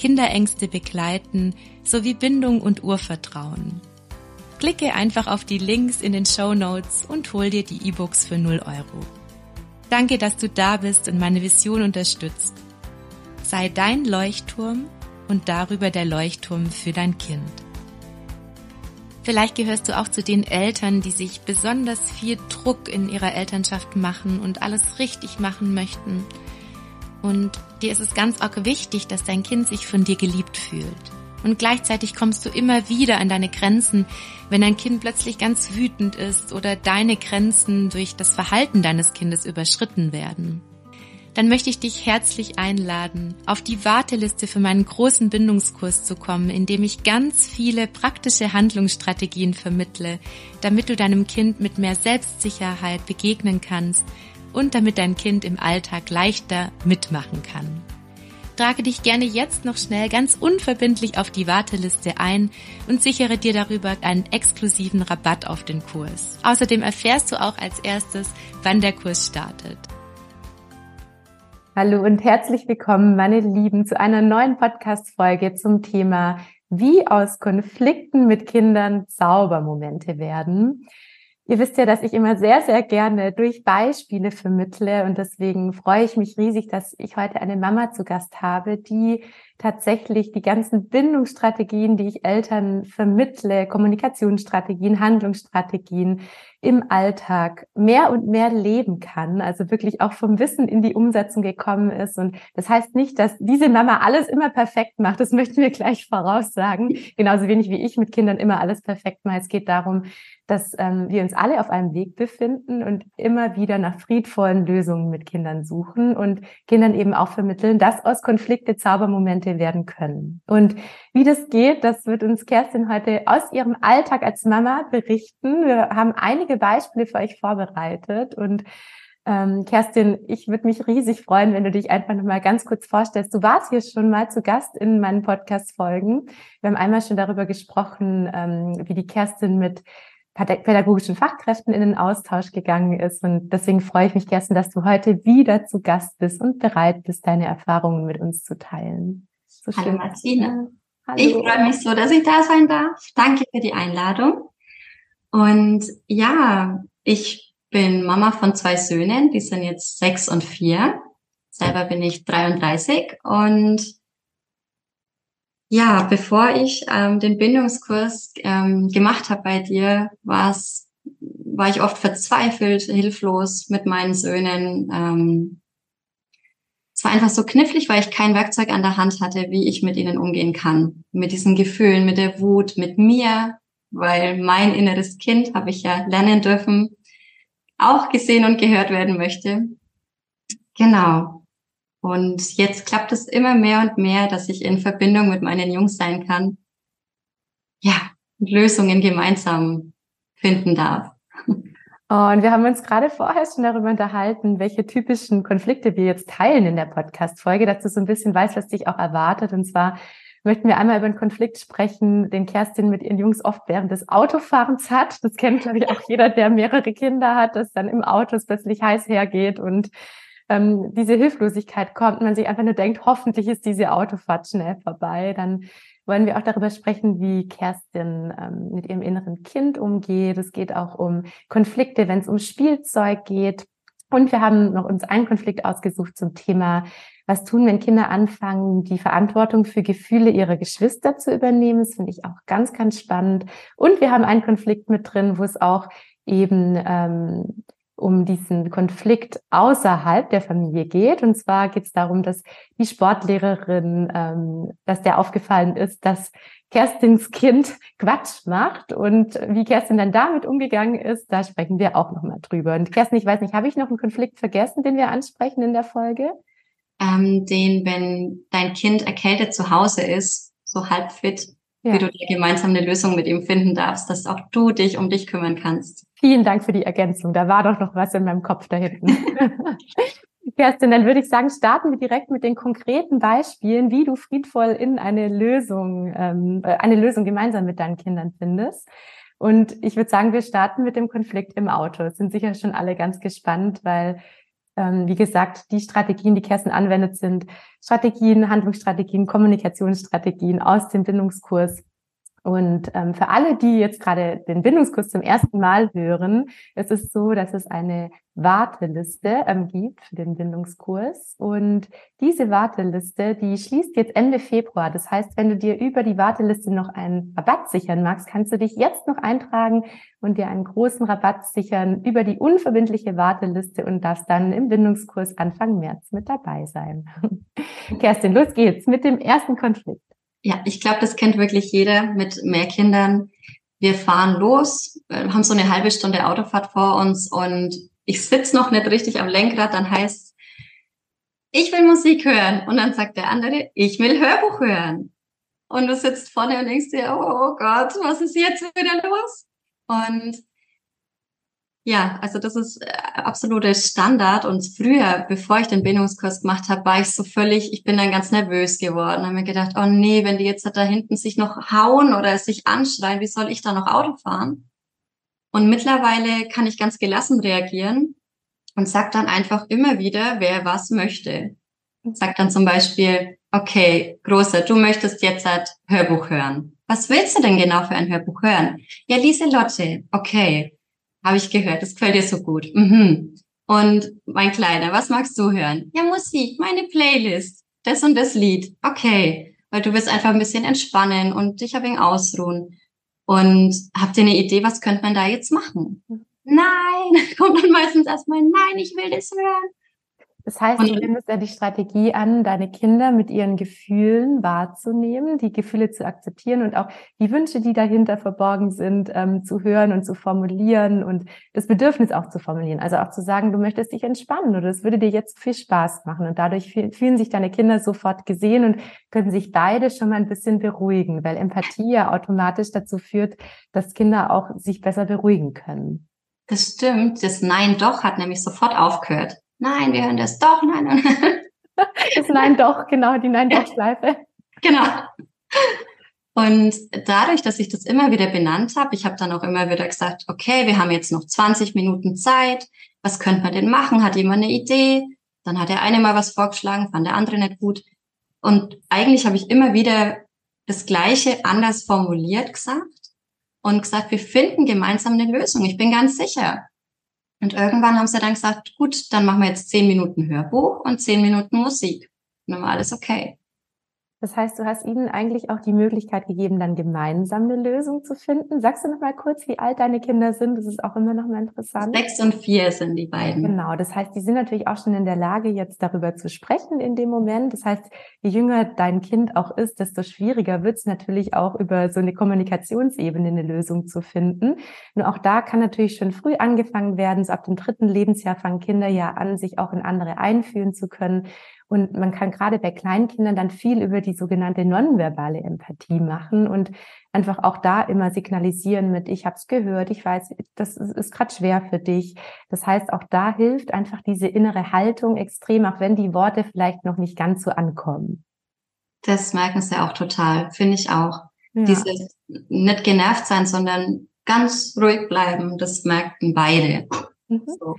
Kinderängste begleiten sowie Bindung und Urvertrauen. Klicke einfach auf die Links in den Show Notes und hol dir die E-Books für 0 Euro. Danke, dass du da bist und meine Vision unterstützt. Sei dein Leuchtturm und darüber der Leuchtturm für dein Kind. Vielleicht gehörst du auch zu den Eltern, die sich besonders viel Druck in ihrer Elternschaft machen und alles richtig machen möchten und dir ist es ganz arg wichtig, dass dein Kind sich von dir geliebt fühlt. Und gleichzeitig kommst du immer wieder an deine Grenzen, wenn dein Kind plötzlich ganz wütend ist oder deine Grenzen durch das Verhalten deines Kindes überschritten werden. Dann möchte ich dich herzlich einladen, auf die Warteliste für meinen großen Bindungskurs zu kommen, in dem ich ganz viele praktische Handlungsstrategien vermittle, damit du deinem Kind mit mehr Selbstsicherheit begegnen kannst, und damit dein Kind im Alltag leichter mitmachen kann. Trage dich gerne jetzt noch schnell ganz unverbindlich auf die Warteliste ein und sichere dir darüber einen exklusiven Rabatt auf den Kurs. Außerdem erfährst du auch als erstes, wann der Kurs startet. Hallo und herzlich willkommen, meine Lieben, zu einer neuen Podcast-Folge zum Thema, wie aus Konflikten mit Kindern Zaubermomente werden. Ihr wisst ja, dass ich immer sehr, sehr gerne durch Beispiele vermittle und deswegen freue ich mich riesig, dass ich heute eine Mama zu Gast habe, die tatsächlich die ganzen Bindungsstrategien, die ich Eltern vermittle, Kommunikationsstrategien, Handlungsstrategien im Alltag mehr und mehr leben kann, also wirklich auch vom Wissen in die Umsetzung gekommen ist. Und das heißt nicht, dass diese Mama alles immer perfekt macht. Das möchten wir gleich voraussagen. Genauso wenig wie ich mit Kindern immer alles perfekt mache. Es geht darum, dass ähm, wir uns alle auf einem Weg befinden und immer wieder nach friedvollen Lösungen mit Kindern suchen und Kindern eben auch vermitteln, dass aus Konflikte Zaubermomente werden können. Und wie das geht, das wird uns Kerstin heute aus ihrem Alltag als Mama berichten. Wir haben einige Beispiele für euch vorbereitet und ähm, Kerstin, ich würde mich riesig freuen, wenn du dich einfach noch mal ganz kurz vorstellst. Du warst hier schon mal zu Gast in meinen Podcast-Folgen. Wir haben einmal schon darüber gesprochen, ähm, wie die Kerstin mit pädagogischen Fachkräften in den Austausch gegangen ist. Und deswegen freue ich mich, Kerstin, dass du heute wieder zu Gast bist und bereit bist, deine Erfahrungen mit uns zu teilen. So Hallo Martina. Hallo. Ich freue mich so, dass ich da sein darf. Danke für die Einladung. Und ja, ich bin Mama von zwei Söhnen, die sind jetzt sechs und vier. Selber bin ich 33 und ja, bevor ich ähm, den Bindungskurs ähm, gemacht habe bei dir, war's, war ich oft verzweifelt, hilflos mit meinen Söhnen. Ähm, es war einfach so knifflig, weil ich kein Werkzeug an der Hand hatte, wie ich mit ihnen umgehen kann. Mit diesen Gefühlen, mit der Wut, mit mir, weil mein inneres Kind habe ich ja lernen dürfen, auch gesehen und gehört werden möchte. Genau. Und jetzt klappt es immer mehr und mehr, dass ich in Verbindung mit meinen Jungs sein kann. Ja, Lösungen gemeinsam finden darf. Und wir haben uns gerade vorher schon darüber unterhalten, welche typischen Konflikte wir jetzt teilen in der Podcast-Folge, dass du so ein bisschen weißt, was dich auch erwartet. Und zwar möchten wir einmal über einen Konflikt sprechen, den Kerstin mit ihren Jungs oft während des Autofahrens hat. Das kennt, glaube ich, auch jeder, der mehrere Kinder hat, dass dann im Auto es plötzlich heiß hergeht und ähm, diese Hilflosigkeit kommt und man sich einfach nur denkt, hoffentlich ist diese Autofahrt schnell vorbei, dann wollen wir auch darüber sprechen, wie Kerstin ähm, mit ihrem inneren Kind umgeht. Es geht auch um Konflikte, wenn es um Spielzeug geht. Und wir haben noch uns einen Konflikt ausgesucht zum Thema, was tun, wenn Kinder anfangen, die Verantwortung für Gefühle ihrer Geschwister zu übernehmen. Das finde ich auch ganz, ganz spannend. Und wir haben einen Konflikt mit drin, wo es auch eben ähm, um diesen Konflikt außerhalb der Familie geht. Und zwar geht es darum, dass die Sportlehrerin, ähm, dass der aufgefallen ist, dass Kerstins Kind Quatsch macht und wie Kerstin dann damit umgegangen ist, da sprechen wir auch nochmal drüber. Und Kerstin, ich weiß nicht, habe ich noch einen Konflikt vergessen, den wir ansprechen in der Folge? Ähm, den, wenn dein Kind erkältet zu Hause ist, so halb fit, ja. wie du dir gemeinsam eine Lösung mit ihm finden darfst, dass auch du dich um dich kümmern kannst. Vielen Dank für die Ergänzung. Da war doch noch was in meinem Kopf da hinten. Kerstin, dann würde ich sagen, starten wir direkt mit den konkreten Beispielen, wie du friedvoll in eine Lösung, ähm, äh, eine Lösung gemeinsam mit deinen Kindern findest. Und ich würde sagen, wir starten mit dem Konflikt im Auto. Es sind sicher schon alle ganz gespannt, weil, ähm, wie gesagt, die Strategien, die Kerstin anwendet, sind Strategien, Handlungsstrategien, Kommunikationsstrategien aus dem Bindungskurs und ähm, für alle, die jetzt gerade den Bindungskurs zum ersten Mal hören, es ist so, dass es eine Warteliste ähm, gibt für den Bindungskurs. Und diese Warteliste, die schließt jetzt Ende Februar. Das heißt, wenn du dir über die Warteliste noch einen Rabatt sichern magst, kannst du dich jetzt noch eintragen und dir einen großen Rabatt sichern über die unverbindliche Warteliste und darfst dann im Bindungskurs Anfang März mit dabei sein. Kerstin, los geht's mit dem ersten Konflikt. Ja, ich glaube, das kennt wirklich jeder mit mehr Kindern. Wir fahren los, haben so eine halbe Stunde Autofahrt vor uns und ich sitz noch nicht richtig am Lenkrad, dann heißt ich will Musik hören. Und dann sagt der andere, ich will Hörbuch hören. Und du sitzt vorne und denkst dir, oh Gott, was ist jetzt wieder los? Und ja, also das ist äh, absolute Standard. Und früher, bevor ich den Bindungskurs gemacht habe, war ich so völlig, ich bin dann ganz nervös geworden. Habe mir gedacht, oh nee, wenn die jetzt da hinten sich noch hauen oder sich anschreien, wie soll ich da noch Auto fahren? Und mittlerweile kann ich ganz gelassen reagieren und sag dann einfach immer wieder, wer was möchte. Sag dann zum Beispiel, okay, Großer, du möchtest jetzt halt Hörbuch hören. Was willst du denn genau für ein Hörbuch hören? Ja, Lieselotte. Okay habe ich gehört, das gefällt dir so gut. Mhm. Und mein Kleiner, was magst du hören? Ja, Musik, meine Playlist, das und das Lied. Okay, weil du willst einfach ein bisschen entspannen und dich ein wenig ausruhen. Und habt ihr eine Idee, was könnte man da jetzt machen? Nein, kommt dann meistens erstmal, nein, ich will das hören. Das heißt, du wendest ja die Strategie an, deine Kinder mit ihren Gefühlen wahrzunehmen, die Gefühle zu akzeptieren und auch die Wünsche, die dahinter verborgen sind, ähm, zu hören und zu formulieren und das Bedürfnis auch zu formulieren. Also auch zu sagen, du möchtest dich entspannen oder es würde dir jetzt viel Spaß machen. Und dadurch fühlen sich deine Kinder sofort gesehen und können sich beide schon mal ein bisschen beruhigen, weil Empathie ja automatisch dazu führt, dass Kinder auch sich besser beruhigen können. Das stimmt. Das Nein doch hat nämlich sofort aufgehört nein, wir hören das doch, nein. nein. das Nein doch, genau, die Nein doch Schleife. Genau. Und dadurch, dass ich das immer wieder benannt habe, ich habe dann auch immer wieder gesagt, okay, wir haben jetzt noch 20 Minuten Zeit, was könnte man denn machen? Hat jemand eine Idee? Dann hat der eine mal was vorgeschlagen, fand der andere nicht gut. Und eigentlich habe ich immer wieder das Gleiche anders formuliert gesagt und gesagt, wir finden gemeinsam eine Lösung. Ich bin ganz sicher. Und irgendwann haben sie dann gesagt, gut, dann machen wir jetzt zehn Minuten Hörbuch und zehn Minuten Musik. Und dann war alles okay. Das heißt, du hast ihnen eigentlich auch die Möglichkeit gegeben, dann gemeinsam eine Lösung zu finden. Sagst du noch mal kurz, wie alt deine Kinder sind? Das ist auch immer noch mal interessant. Sechs und vier sind die beiden. Genau. Das heißt, die sind natürlich auch schon in der Lage, jetzt darüber zu sprechen in dem Moment. Das heißt, je jünger dein Kind auch ist, desto schwieriger wird es natürlich auch über so eine Kommunikationsebene eine Lösung zu finden. Nur auch da kann natürlich schon früh angefangen werden. So ab dem dritten Lebensjahr fangen Kinder ja an, sich auch in andere einfühlen zu können und man kann gerade bei Kleinkindern dann viel über die sogenannte nonverbale Empathie machen und einfach auch da immer signalisieren mit, ich habe es gehört, ich weiß, das ist, ist gerade schwer für dich. Das heißt, auch da hilft einfach diese innere Haltung extrem, auch wenn die Worte vielleicht noch nicht ganz so ankommen. Das merken sie auch total, finde ich auch. Ja. Dieses nicht genervt sein, sondern ganz ruhig bleiben, das merken beide. Mhm. So.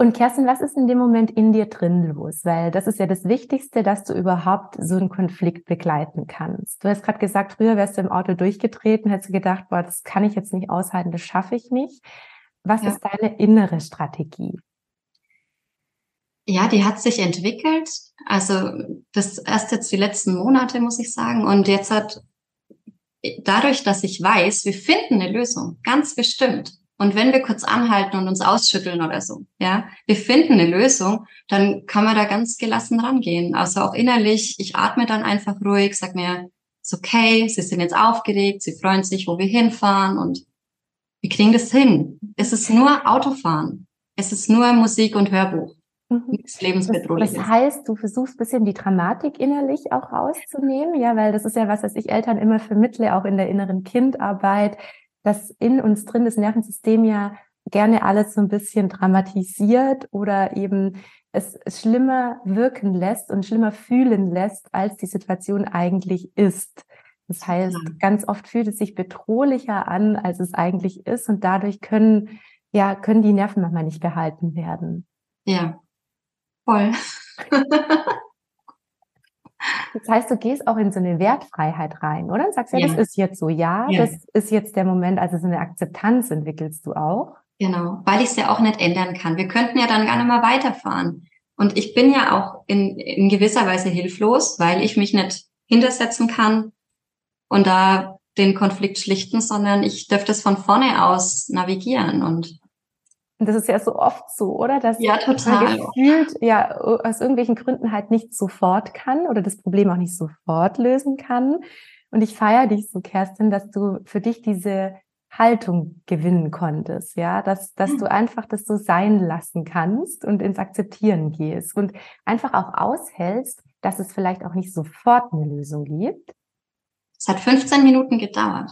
Und Kerstin, was ist in dem Moment in dir drin los? Weil das ist ja das Wichtigste, dass du überhaupt so einen Konflikt begleiten kannst. Du hast gerade gesagt, früher wärst du im Auto durchgetreten, hättest du gedacht, boah, das kann ich jetzt nicht aushalten, das schaffe ich nicht. Was ja. ist deine innere Strategie? Ja, die hat sich entwickelt. Also das erst jetzt die letzten Monate, muss ich sagen. Und jetzt hat dadurch, dass ich weiß, wir finden eine Lösung, ganz bestimmt. Und wenn wir kurz anhalten und uns ausschütteln oder so, ja, wir finden eine Lösung, dann kann man da ganz gelassen rangehen. Also auch innerlich, ich atme dann einfach ruhig, sag mir, ist okay, sie sind jetzt aufgeregt, sie freuen sich, wo wir hinfahren und wir kriegen das hin. Es ist nur Autofahren. Es ist nur Musik und Hörbuch. Mhm. Nichts lebensbedrohliches. Das, das heißt, du versuchst bisschen die Dramatik innerlich auch rauszunehmen, ja, weil das ist ja was, was ich Eltern immer vermittle, auch in der inneren Kindarbeit, dass in uns drin das Nervensystem ja gerne alles so ein bisschen dramatisiert oder eben es schlimmer wirken lässt und schlimmer fühlen lässt, als die Situation eigentlich ist. Das heißt, ganz oft fühlt es sich bedrohlicher an, als es eigentlich ist und dadurch können, ja, können die Nerven manchmal nicht gehalten werden. Ja, voll. Das heißt, du gehst auch in so eine Wertfreiheit rein, oder? Und sagst ja, ja. das ist jetzt so, ja, ja, das ist jetzt der Moment, also so eine Akzeptanz entwickelst du auch. Genau, weil ich es ja auch nicht ändern kann. Wir könnten ja dann gar nicht mal weiterfahren. Und ich bin ja auch in, in gewisser Weise hilflos, weil ich mich nicht hintersetzen kann und da den Konflikt schlichten, sondern ich dürfte es von vorne aus navigieren und und das ist ja so oft so, oder? Dass ja, total. man gefühlt ja aus irgendwelchen Gründen halt nicht sofort kann oder das Problem auch nicht sofort lösen kann. Und ich feiere dich so, Kerstin, dass du für dich diese Haltung gewinnen konntest, ja, dass, dass du einfach das so sein lassen kannst und ins Akzeptieren gehst und einfach auch aushältst, dass es vielleicht auch nicht sofort eine Lösung gibt. Es hat 15 Minuten gedauert,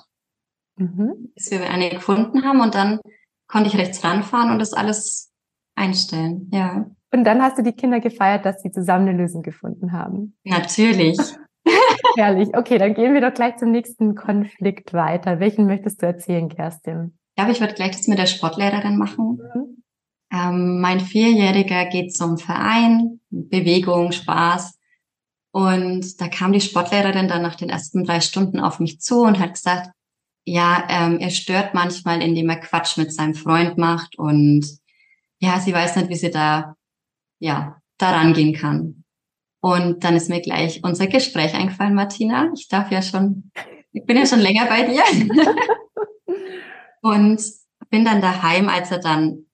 mhm. bis wir eine gefunden haben und dann konnte ich rechts ranfahren und das alles einstellen, ja. Und dann hast du die Kinder gefeiert, dass sie zusammen eine Lösung gefunden haben. Natürlich. Herrlich. Okay, dann gehen wir doch gleich zum nächsten Konflikt weiter. Welchen möchtest du erzählen, Kerstin? Ja, aber ich würde gleich das mit der Sportlehrerin machen. Mhm. Ähm, mein Vierjähriger geht zum Verein, Bewegung, Spaß. Und da kam die Sportlehrerin dann nach den ersten drei Stunden auf mich zu und hat gesagt, ja, ähm, er stört manchmal, indem er Quatsch mit seinem Freund macht und ja, sie weiß nicht, wie sie da, ja, da rangehen kann. Und dann ist mir gleich unser Gespräch eingefallen, Martina. Ich darf ja schon, ich bin ja schon länger bei dir. und bin dann daheim, als er dann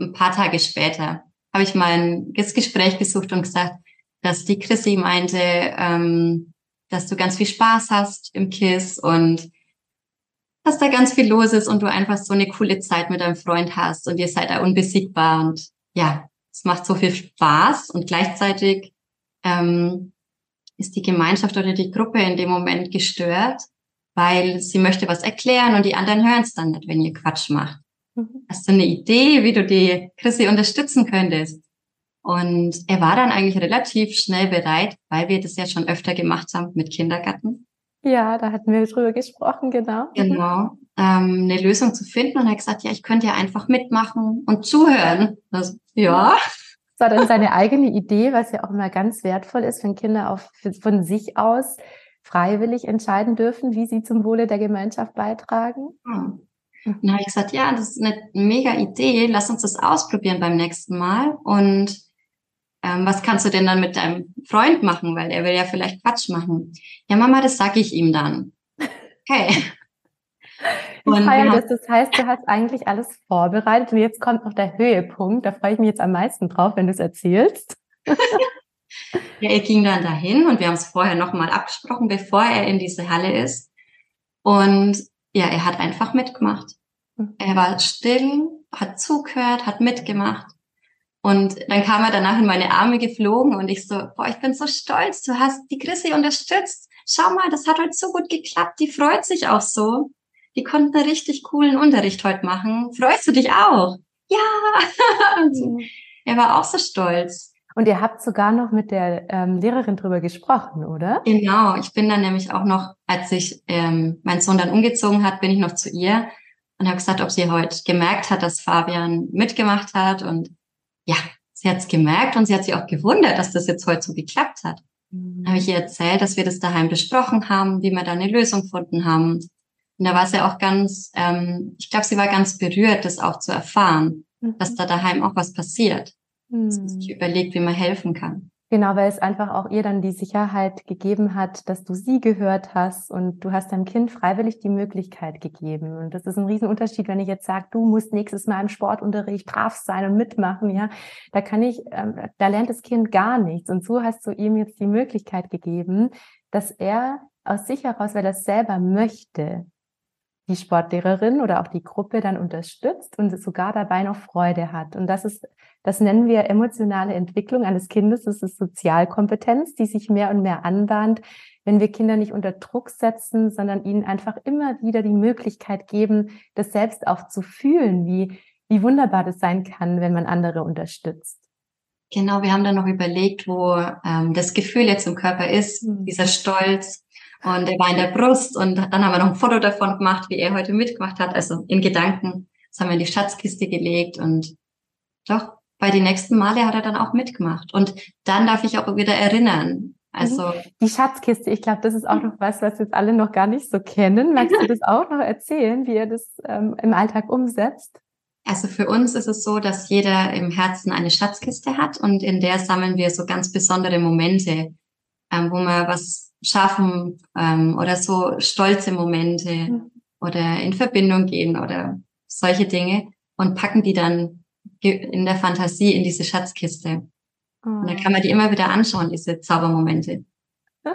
ein paar Tage später, habe ich mal ein Gespräch gesucht und gesagt, dass die Chrissy meinte, ähm, dass du ganz viel Spaß hast im KISS und dass da ganz viel los ist und du einfach so eine coole Zeit mit deinem Freund hast und ihr seid da unbesiegbar und ja, es macht so viel Spaß und gleichzeitig ähm, ist die Gemeinschaft oder die Gruppe in dem Moment gestört, weil sie möchte was erklären und die anderen hören es dann nicht, wenn ihr Quatsch macht. Mhm. Hast du eine Idee, wie du die Chrissy unterstützen könntest? Und er war dann eigentlich relativ schnell bereit, weil wir das ja schon öfter gemacht haben mit Kindergarten. Ja, da hatten wir drüber gesprochen, genau. Genau. Ähm, eine Lösung zu finden und er hat gesagt, ja, ich könnte ja einfach mitmachen und zuhören. Das, ja. Das war dann seine eigene Idee, was ja auch immer ganz wertvoll ist, wenn Kinder auf, von sich aus freiwillig entscheiden dürfen, wie sie zum Wohle der Gemeinschaft beitragen. Hm. Dann habe ich gesagt, ja, das ist eine mega Idee, lass uns das ausprobieren beim nächsten Mal. Und ähm, was kannst du denn dann mit deinem Freund machen, weil er will ja vielleicht Quatsch machen. Ja, Mama, das sag ich ihm dann. Okay. Ich feiere das. Das heißt, du hast eigentlich alles vorbereitet und jetzt kommt noch der Höhepunkt. Da freue ich mich jetzt am meisten drauf, wenn du es erzählst. ja, er ging dann dahin und wir haben es vorher nochmal abgesprochen, bevor er in diese Halle ist. Und ja, er hat einfach mitgemacht. Mhm. Er war still, hat zugehört, hat mitgemacht. Und dann kam er danach in meine Arme geflogen und ich so, boah, ich bin so stolz, du hast die Chrissy unterstützt. Schau mal, das hat heute so gut geklappt, die freut sich auch so. Die konnten einen richtig coolen Unterricht heute machen. Freust du dich auch? Ja! Er war auch so stolz. Und ihr habt sogar noch mit der ähm, Lehrerin drüber gesprochen, oder? Genau, ich bin dann nämlich auch noch, als ich ähm, mein Sohn dann umgezogen hat, bin ich noch zu ihr und habe gesagt, ob sie heute gemerkt hat, dass Fabian mitgemacht hat und ja, sie hat es gemerkt und sie hat sich auch gewundert, dass das jetzt heute so geklappt hat. Mhm. Habe ich ihr erzählt, dass wir das daheim besprochen haben, wie wir da eine Lösung gefunden haben. Und da war sie auch ganz, ähm, ich glaube, sie war ganz berührt, das auch zu erfahren, mhm. dass da daheim auch was passiert. hm. sich überlegt, wie man helfen kann. Genau, weil es einfach auch ihr dann die Sicherheit gegeben hat, dass du sie gehört hast und du hast deinem Kind freiwillig die Möglichkeit gegeben. Und das ist ein Riesenunterschied, wenn ich jetzt sage, du musst nächstes Mal im Sportunterricht brav sein und mitmachen, ja. Da kann ich, ähm, da lernt das Kind gar nichts. Und so hast du ihm jetzt die Möglichkeit gegeben, dass er aus sich heraus, weil er es selber möchte, die Sportlehrerin oder auch die Gruppe dann unterstützt und sogar dabei noch Freude hat. Und das ist, das nennen wir emotionale Entwicklung eines Kindes. Das ist Sozialkompetenz, die sich mehr und mehr anbahnt, wenn wir Kinder nicht unter Druck setzen, sondern ihnen einfach immer wieder die Möglichkeit geben, das selbst auch zu fühlen, wie, wie wunderbar das sein kann, wenn man andere unterstützt. Genau, wir haben dann noch überlegt, wo ähm, das Gefühl jetzt im Körper ist, mhm. dieser Stolz, und er war in der Brust und dann haben wir noch ein Foto davon gemacht, wie er heute mitgemacht hat, also in Gedanken. Das haben wir in die Schatzkiste gelegt und doch, bei den nächsten Male hat er dann auch mitgemacht. Und dann darf ich auch wieder erinnern. Also mhm. die Schatzkiste, ich glaube, das ist auch noch was, was jetzt alle noch gar nicht so kennen. Magst du das auch noch erzählen, wie ihr das ähm, im Alltag umsetzt? Also für uns ist es so, dass jeder im Herzen eine Schatzkiste hat und in der sammeln wir so ganz besondere Momente, ähm, wo man was schaffen ähm, oder so stolze Momente oder in Verbindung gehen oder solche Dinge und packen die dann in der Fantasie in diese Schatzkiste. Oh. Und dann kann man die immer wieder anschauen, diese Zaubermomente.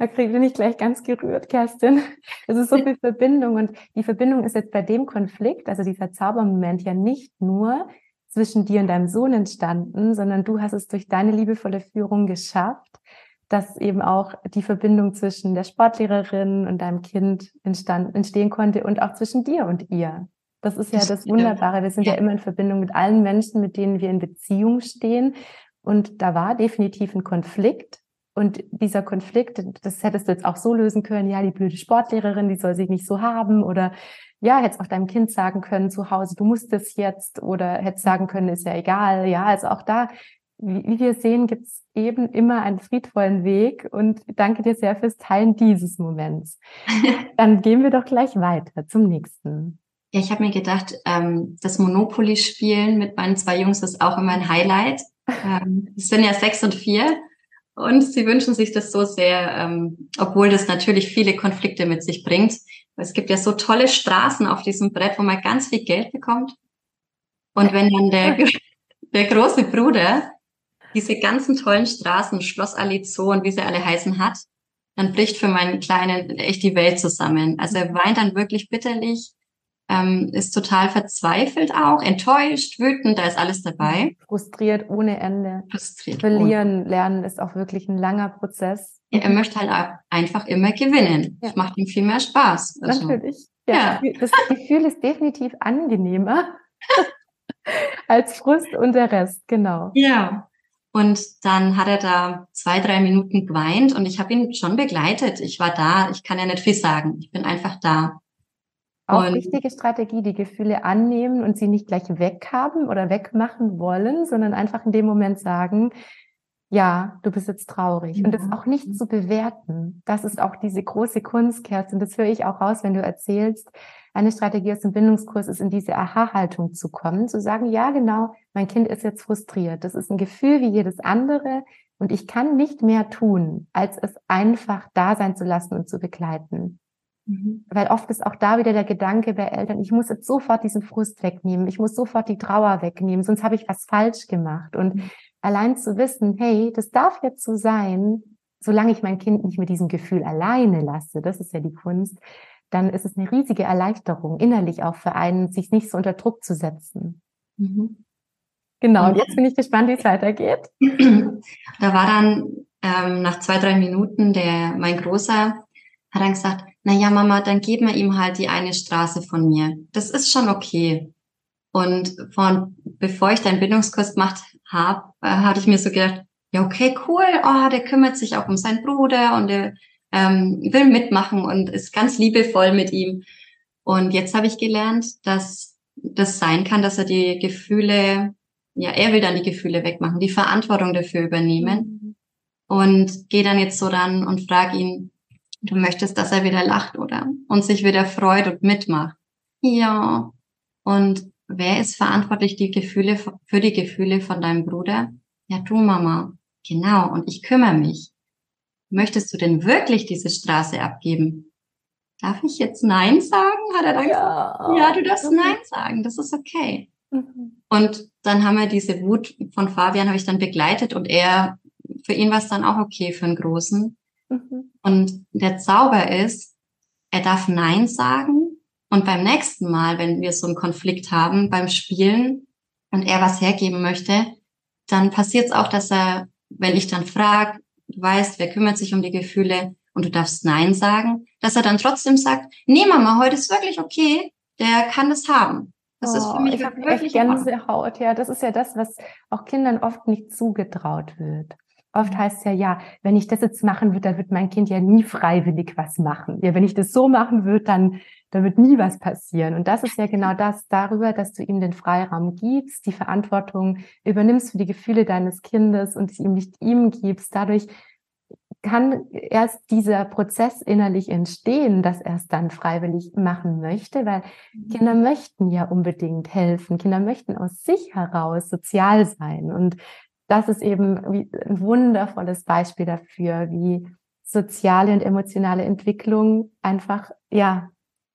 Da kriege ich gleich ganz gerührt, Kerstin. Es ist so viel Verbindung und die Verbindung ist jetzt bei dem Konflikt, also dieser Zaubermoment ja nicht nur zwischen dir und deinem Sohn entstanden, sondern du hast es durch deine liebevolle Führung geschafft, dass eben auch die Verbindung zwischen der Sportlehrerin und deinem Kind entstand, entstehen konnte und auch zwischen dir und ihr. Das ist ja das Wunderbare. Wir sind ja. ja immer in Verbindung mit allen Menschen, mit denen wir in Beziehung stehen. Und da war definitiv ein Konflikt. Und dieser Konflikt, das hättest du jetzt auch so lösen können, ja, die blöde Sportlehrerin, die soll sich nicht so haben. Oder ja, hättest auch deinem Kind sagen können zu Hause, du musst es jetzt. Oder hättest sagen können, ist ja egal. Ja, also auch da wie, wir sehen, gibt es eben immer einen friedvollen Weg und danke dir sehr fürs Teilen dieses Moments. Dann gehen wir doch gleich weiter zum nächsten. Ja, ich habe mir gedacht, ähm, das Monopoly-Spielen mit meinen zwei Jungs ist auch immer ein Highlight. ähm, es sind ja sechs und vier und sie wünschen sich das so sehr, ähm, obwohl das natürlich viele Konflikte mit sich bringt. Es gibt ja so tolle Straßen auf diesem Brett, wo man ganz viel Geld bekommt. Und wenn dann der, der große Bruder diese ganzen tollen Straßen, Schlossallee Zoo und wie sie alle heißen hat, dann bricht für meinen Kleinen echt die Welt zusammen. Also er weint dann wirklich bitterlich, ähm, ist total verzweifelt auch, enttäuscht, wütend, da ist alles dabei. Frustriert ohne Ende. Frustriert. Verlieren, ohne. lernen ist auch wirklich ein langer Prozess. Ja, er möchte halt einfach immer gewinnen. Ja. Das macht ihm viel mehr Spaß. Also, Natürlich. Ja, ja. Das Gefühl ist definitiv angenehmer als Frust und der Rest, genau. Ja. Und dann hat er da zwei, drei Minuten geweint und ich habe ihn schon begleitet. Ich war da, ich kann ja nicht viel sagen. Ich bin einfach da. Auch und wichtige Strategie, die Gefühle annehmen und sie nicht gleich weghaben oder wegmachen wollen, sondern einfach in dem Moment sagen, ja, du bist jetzt traurig. Ja. Und das auch nicht zu bewerten. Das ist auch diese große Kunst, Kerstin. Das höre ich auch raus, wenn du erzählst, eine Strategie aus dem Bindungskurs ist, in diese Aha-Haltung zu kommen, zu sagen, ja, genau, mein Kind ist jetzt frustriert. Das ist ein Gefühl wie jedes andere und ich kann nicht mehr tun, als es einfach da sein zu lassen und zu begleiten. Mhm. Weil oft ist auch da wieder der Gedanke bei Eltern, ich muss jetzt sofort diesen Frust wegnehmen, ich muss sofort die Trauer wegnehmen, sonst habe ich was falsch gemacht. Und mhm. allein zu wissen, hey, das darf jetzt so sein, solange ich mein Kind nicht mit diesem Gefühl alleine lasse, das ist ja die Kunst, dann ist es eine riesige Erleichterung, innerlich auch für einen, sich nicht so unter Druck zu setzen. Mhm. Genau, und jetzt bin ich gespannt, wie es weitergeht. Da war dann ähm, nach zwei, drei Minuten der mein Großer hat dann gesagt, na ja, Mama, dann gib mir ihm halt die eine Straße von mir. Das ist schon okay. Und von bevor ich deinen Bindungskurs gemacht habe, äh, hatte ich mir so gedacht, ja, okay, cool, oh, der kümmert sich auch um seinen Bruder und der ähm, will mitmachen und ist ganz liebevoll mit ihm. Und jetzt habe ich gelernt, dass das sein kann, dass er die Gefühle, ja, er will dann die Gefühle wegmachen, die Verantwortung dafür übernehmen. Mhm. Und gehe dann jetzt so ran und frage ihn, du möchtest, dass er wieder lacht, oder? Und sich wieder freut und mitmacht. Ja. Und wer ist verantwortlich die Gefühle, für die Gefühle von deinem Bruder? Ja, du Mama. Genau. Und ich kümmere mich. Möchtest du denn wirklich diese Straße abgeben? Darf ich jetzt Nein sagen? Hat er dann ja. gesagt, ja, du darfst Nein sagen. Das ist okay. Mhm. Und dann haben wir diese Wut von Fabian habe ich dann begleitet und er, für ihn war es dann auch okay für einen Großen. Mhm. Und der Zauber ist, er darf Nein sagen und beim nächsten Mal, wenn wir so einen Konflikt haben beim Spielen und er was hergeben möchte, dann passiert es auch, dass er, wenn ich dann frage, du weißt, wer kümmert sich um die Gefühle und du darfst Nein sagen, dass er dann trotzdem sagt, nee Mama, heute ist wirklich okay, der kann das haben. Das oh, ist für mich ich wirklich Gänsehaut. Ja, das ist ja das, was auch Kindern oft nicht zugetraut wird. Oft mhm. heißt es ja, ja, wenn ich das jetzt machen würde, dann wird mein Kind ja nie freiwillig was machen. Ja, wenn ich das so machen würde, dann, dann wird nie was passieren. Und das ist ja genau das darüber, dass du ihm den Freiraum gibst, die Verantwortung übernimmst für die Gefühle deines Kindes und sie ihm nicht ihm gibst. Dadurch kann erst dieser Prozess innerlich entstehen, dass er es dann freiwillig machen möchte, weil mhm. Kinder möchten ja unbedingt helfen. Kinder möchten aus sich heraus sozial sein. Und das ist eben ein wundervolles Beispiel dafür, wie soziale und emotionale Entwicklung einfach, ja,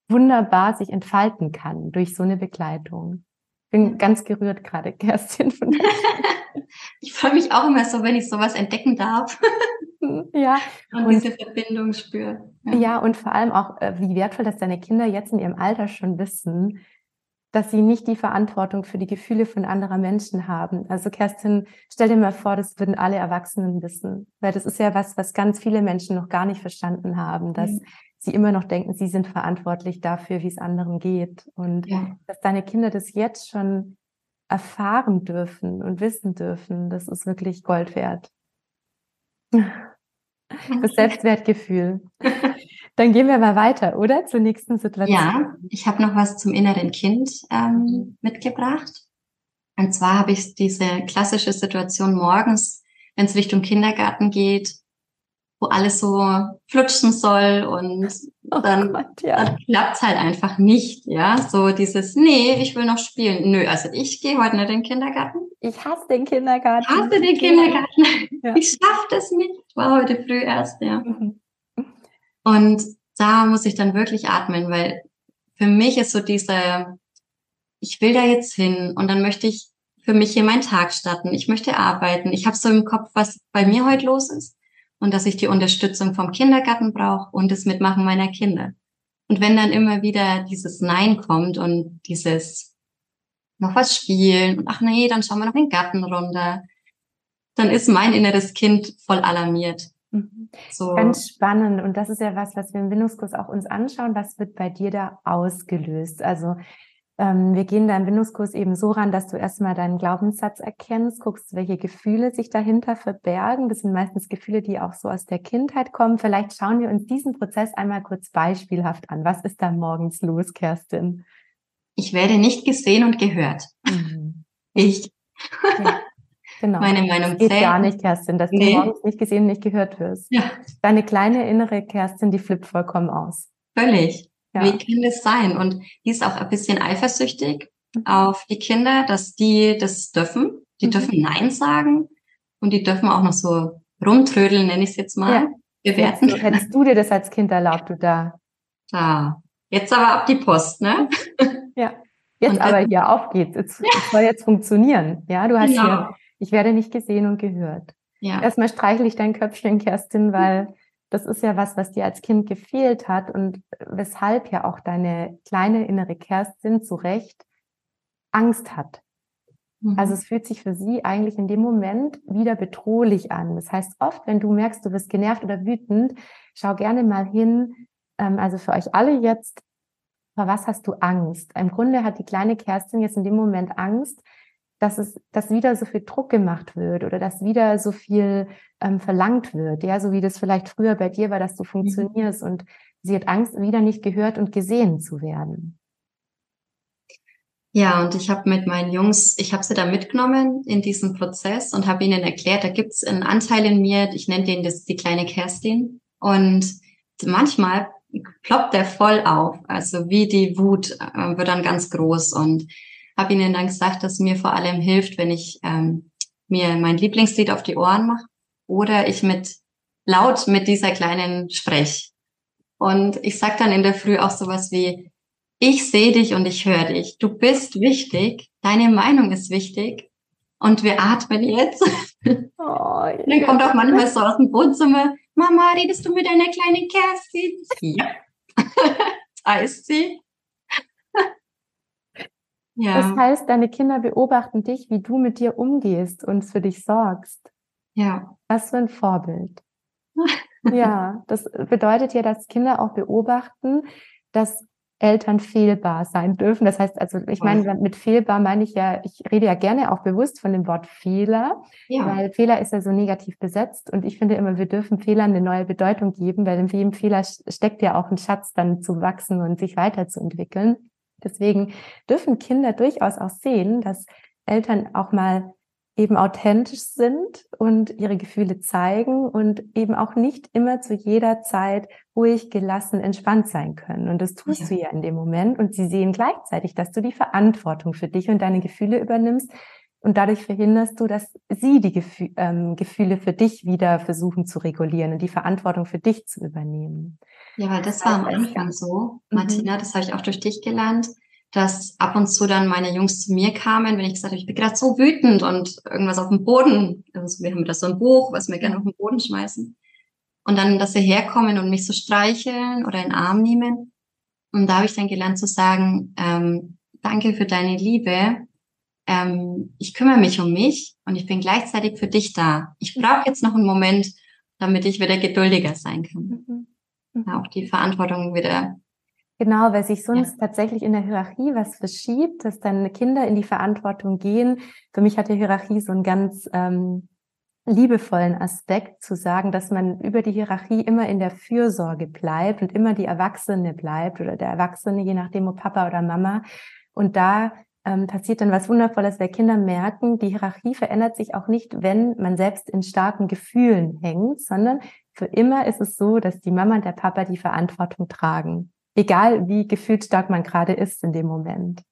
wunderbar sich entfalten kann durch so eine Begleitung. Bin ganz gerührt gerade, Kerstin. ich freue mich auch immer so, wenn ich sowas entdecken darf. ja. Und, und diese Verbindung spüre. Ja. ja, und vor allem auch, äh, wie wertvoll, dass deine Kinder jetzt in ihrem Alter schon wissen, dass sie nicht die Verantwortung für die Gefühle von anderer Menschen haben. Also Kerstin, stell dir mal vor, das würden alle Erwachsenen wissen, weil das ist ja was, was ganz viele Menschen noch gar nicht verstanden haben, dass mhm. sie immer noch denken, sie sind verantwortlich dafür, wie es anderen geht und ja. dass deine Kinder das jetzt schon erfahren dürfen und wissen dürfen, das ist wirklich Gold wert. Das Selbstwertgefühl. Dann gehen wir mal weiter, oder? Zur nächsten Situation. Ja, ich habe noch was zum inneren Kind ähm, mitgebracht. Und zwar habe ich diese klassische Situation morgens, wenn es Richtung Kindergarten geht, wo alles so flutschen soll und oh dann, Gott, ja. dann klappt's halt einfach nicht, ja. So dieses, nee, ich will noch spielen. Nö, also ich gehe heute nicht in den Kindergarten. Ich hasse den Kindergarten. Ich hasse den Kindergarten. Ja. Ich schaffe das nicht. War heute früh erst, ja. Mhm. Und da muss ich dann wirklich atmen, weil für mich ist so diese, ich will da jetzt hin und dann möchte ich für mich hier meinen Tag starten. Ich möchte arbeiten. Ich habe so im Kopf, was bei mir heute los ist und dass ich die Unterstützung vom Kindergarten brauche und das Mitmachen meiner Kinder. Und wenn dann immer wieder dieses Nein kommt und dieses noch was spielen und ach nee, dann schauen wir noch in den Garten runter, dann ist mein inneres Kind voll alarmiert. Mhm. So. Ganz spannend. Und das ist ja was, was wir im Bindungskurs auch uns anschauen. Was wird bei dir da ausgelöst? Also ähm, wir gehen da im Bindungskurs eben so ran, dass du erstmal deinen Glaubenssatz erkennst, guckst, welche Gefühle sich dahinter verbergen. Das sind meistens Gefühle, die auch so aus der Kindheit kommen. Vielleicht schauen wir uns diesen Prozess einmal kurz beispielhaft an. Was ist da morgens los, Kerstin? Ich werde nicht gesehen und gehört. Mhm. Ich. Ja, genau. Meine Meinung das geht zählt. gar nicht, Kerstin, dass nee. du morgens nicht gesehen und nicht gehört wirst. Ja. Deine kleine innere Kerstin, die flippt vollkommen aus. Völlig. Ja. Wie kann das sein? Und die ist auch ein bisschen eifersüchtig auf die Kinder, dass die das dürfen. Die mhm. dürfen Nein sagen und die dürfen auch noch so rumtrödeln, nenne ich es jetzt mal. Ja. Bewerten. Hättest, hättest du dir das als Kind erlaubt, du da? Da. Jetzt aber ab die Post, ne? Ja. Jetzt und aber hier auf geht's. Jetzt ja. soll jetzt funktionieren. Ja, du hast genau. hier, ich werde nicht gesehen und gehört. Ja. Erstmal streichle ich dein Köpfchen, Kerstin, weil das ist ja was, was dir als Kind gefehlt hat und weshalb ja auch deine kleine innere Kerstin zu Recht Angst hat. Mhm. Also es fühlt sich für sie eigentlich in dem Moment wieder bedrohlich an. Das heißt, oft, wenn du merkst, du bist genervt oder wütend, schau gerne mal hin, ähm, also für euch alle jetzt, vor was hast du Angst? Im Grunde hat die kleine Kerstin jetzt in dem Moment Angst, dass es, dass wieder so viel Druck gemacht wird oder dass wieder so viel ähm, verlangt wird. Ja, so wie das vielleicht früher bei dir war, dass du mhm. funktionierst mhm. und sie hat Angst, wieder nicht gehört und gesehen zu werden. Ja, und ich habe mit meinen Jungs, ich habe sie da mitgenommen in diesem Prozess und habe ihnen erklärt, da gibt's einen Anteil in mir, ich nenne den das die kleine Kerstin. Und manchmal ploppt der voll auf, also wie die Wut äh, wird dann ganz groß und habe ihnen dann gesagt, dass mir vor allem hilft, wenn ich ähm, mir mein Lieblingslied auf die Ohren mache oder ich mit laut mit dieser kleinen sprech. Und ich sag dann in der Früh auch sowas wie, ich sehe dich und ich höre dich. Du bist wichtig. Deine Meinung ist wichtig. Und wir atmen jetzt. Oh, ja. Dann kommt auch manchmal so aus dem Wohnzimmer, Mama, redest du mit deiner kleinen Kerstin? Ja. heißt sie. Ja. Das heißt, deine Kinder beobachten dich, wie du mit dir umgehst und für dich sorgst. Ja. Was für ein Vorbild. ja, das bedeutet ja, dass Kinder auch beobachten, dass Eltern fehlbar sein dürfen. Das heißt, also ich meine, mit fehlbar meine ich ja, ich rede ja gerne auch bewusst von dem Wort Fehler, ja. weil Fehler ist ja so negativ besetzt und ich finde immer, wir dürfen Fehlern eine neue Bedeutung geben, weil in jedem Fehler steckt ja auch ein Schatz dann zu wachsen und sich weiterzuentwickeln. Deswegen dürfen Kinder durchaus auch sehen, dass Eltern auch mal eben authentisch sind und ihre Gefühle zeigen und eben auch nicht immer zu jeder Zeit ruhig, gelassen, entspannt sein können. Und das tust ja. du ja in dem Moment. Und sie sehen gleichzeitig, dass du die Verantwortung für dich und deine Gefühle übernimmst. Und dadurch verhinderst du, dass sie die ähm, Gefühle für dich wieder versuchen zu regulieren und die Verantwortung für dich zu übernehmen. Ja, weil das war am Anfang so, mhm. Martina, das habe ich auch durch dich gelernt dass ab und zu dann meine Jungs zu mir kamen, wenn ich gesagt habe, ich bin gerade so wütend und irgendwas auf dem Boden, also wir haben da so ein Buch, was wir gerne auf den Boden schmeißen. Und dann, dass sie herkommen und mich so streicheln oder in den Arm nehmen. Und da habe ich dann gelernt zu sagen, ähm, danke für deine Liebe. Ähm, ich kümmere mich um mich und ich bin gleichzeitig für dich da. Ich brauche jetzt noch einen Moment, damit ich wieder geduldiger sein kann. Mhm. Auch die Verantwortung wieder Genau, weil sich sonst ja. tatsächlich in der Hierarchie was verschiebt, dass dann Kinder in die Verantwortung gehen. Für mich hat die Hierarchie so einen ganz ähm, liebevollen Aspekt zu sagen, dass man über die Hierarchie immer in der Fürsorge bleibt und immer die Erwachsene bleibt oder der Erwachsene, je nachdem ob Papa oder Mama. Und da ähm, passiert dann was Wundervolles, weil Kinder merken, die Hierarchie verändert sich auch nicht, wenn man selbst in starken Gefühlen hängt, sondern für immer ist es so, dass die Mama und der Papa die Verantwortung tragen egal wie gefühlt stark man gerade ist in dem Moment.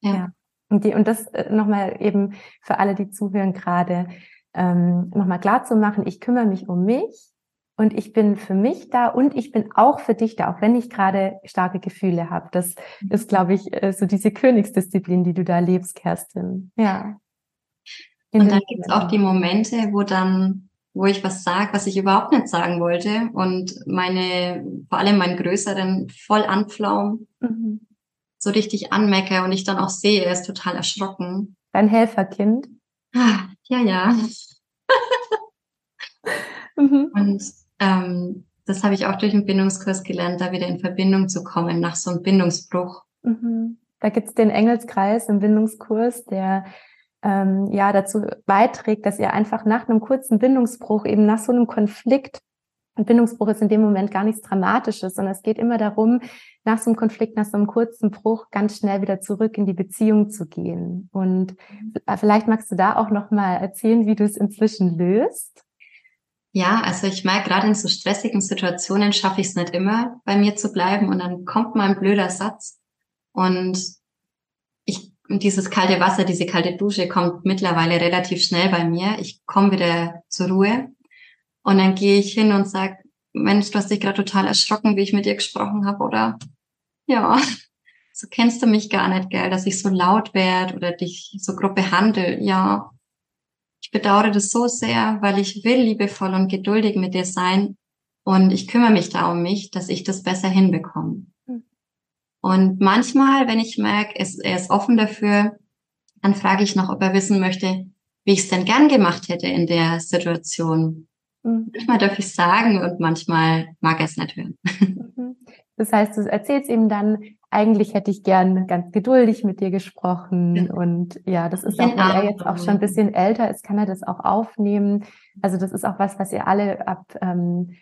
Ja. ja. Und, die, und das äh, nochmal eben für alle, die zuhören gerade, ähm, nochmal klar zu machen, ich kümmere mich um mich und ich bin für mich da und ich bin auch für dich da, auch wenn ich gerade starke Gefühle habe. Das ist, glaube ich, äh, so diese Königsdisziplin, die du da lebst, Kerstin. Ja. In und dann gibt es auch die Momente, wo dann wo ich was sage, was ich überhaupt nicht sagen wollte und meine, vor allem meinen Größeren voll anpflaum, mhm. so richtig anmecke und ich dann auch sehe, er ist total erschrocken. Dein Helferkind? Ah, ja, ja. mhm. Und ähm, das habe ich auch durch den Bindungskurs gelernt, da wieder in Verbindung zu kommen nach so einem Bindungsbruch. Mhm. Da gibt's den Engelskreis im Bindungskurs, der ähm, ja dazu beiträgt, dass ihr einfach nach einem kurzen Bindungsbruch, eben nach so einem Konflikt, ein Bindungsbruch ist in dem Moment gar nichts Dramatisches, sondern es geht immer darum, nach so einem Konflikt, nach so einem kurzen Bruch ganz schnell wieder zurück in die Beziehung zu gehen. Und äh, vielleicht magst du da auch noch mal erzählen, wie du es inzwischen löst. Ja, also ich merke, gerade in so stressigen Situationen schaffe ich es nicht immer, bei mir zu bleiben und dann kommt mal ein blöder Satz und und dieses kalte Wasser, diese kalte Dusche kommt mittlerweile relativ schnell bei mir. Ich komme wieder zur Ruhe und dann gehe ich hin und sag, Mensch, du hast dich gerade total erschrocken, wie ich mit dir gesprochen habe, oder? Ja, so kennst du mich gar nicht, gell, dass ich so laut werde oder dich so grob behandle. Ja, ich bedauere das so sehr, weil ich will liebevoll und geduldig mit dir sein und ich kümmere mich da um mich, dass ich das besser hinbekomme. Und manchmal, wenn ich merke, es, er ist offen dafür, dann frage ich noch, ob er wissen möchte, wie ich es denn gern gemacht hätte in der Situation. Mhm. Manchmal darf ich sagen und manchmal mag er es nicht hören. Mhm. Das heißt, du erzählst ihm dann, eigentlich hätte ich gern ganz geduldig mit dir gesprochen. Ja. Und ja, das ist auch, weil er jetzt auch schon ein bisschen älter ist, kann er das auch aufnehmen. Also das ist auch was, was ihr alle ab ähm,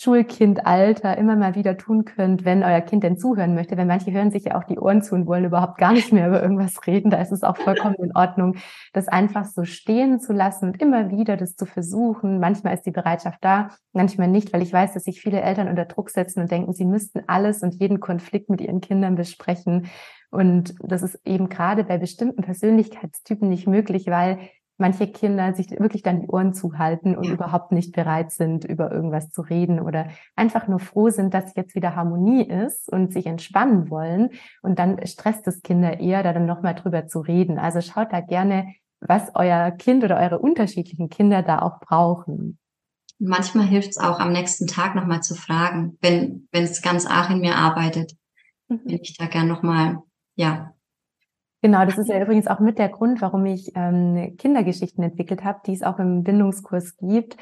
Schulkindalter immer mal wieder tun könnt, wenn euer Kind denn zuhören möchte. Weil manche hören sich ja auch die Ohren zu und wollen überhaupt gar nicht mehr über irgendwas reden. Da ist es auch vollkommen in Ordnung, das einfach so stehen zu lassen und immer wieder das zu versuchen. Manchmal ist die Bereitschaft da, manchmal nicht, weil ich weiß, dass sich viele Eltern unter Druck setzen und denken, sie müssten alles und jeden Konflikt mit ihren Kindern besprechen. Und das ist eben gerade bei bestimmten Persönlichkeitstypen nicht möglich, weil manche Kinder sich wirklich dann die Ohren zuhalten und ja. überhaupt nicht bereit sind, über irgendwas zu reden oder einfach nur froh sind, dass jetzt wieder Harmonie ist und sich entspannen wollen. Und dann stresst es Kinder eher, da dann nochmal drüber zu reden. Also schaut da gerne, was euer Kind oder eure unterschiedlichen Kinder da auch brauchen. Manchmal hilft es auch, am nächsten Tag nochmal zu fragen, wenn wenn es ganz arg in mir arbeitet. Mhm. Wenn ich da gern nochmal, ja, Genau, das ist ja übrigens auch mit der Grund, warum ich ähm, Kindergeschichten entwickelt habe, die es auch im Bindungskurs gibt,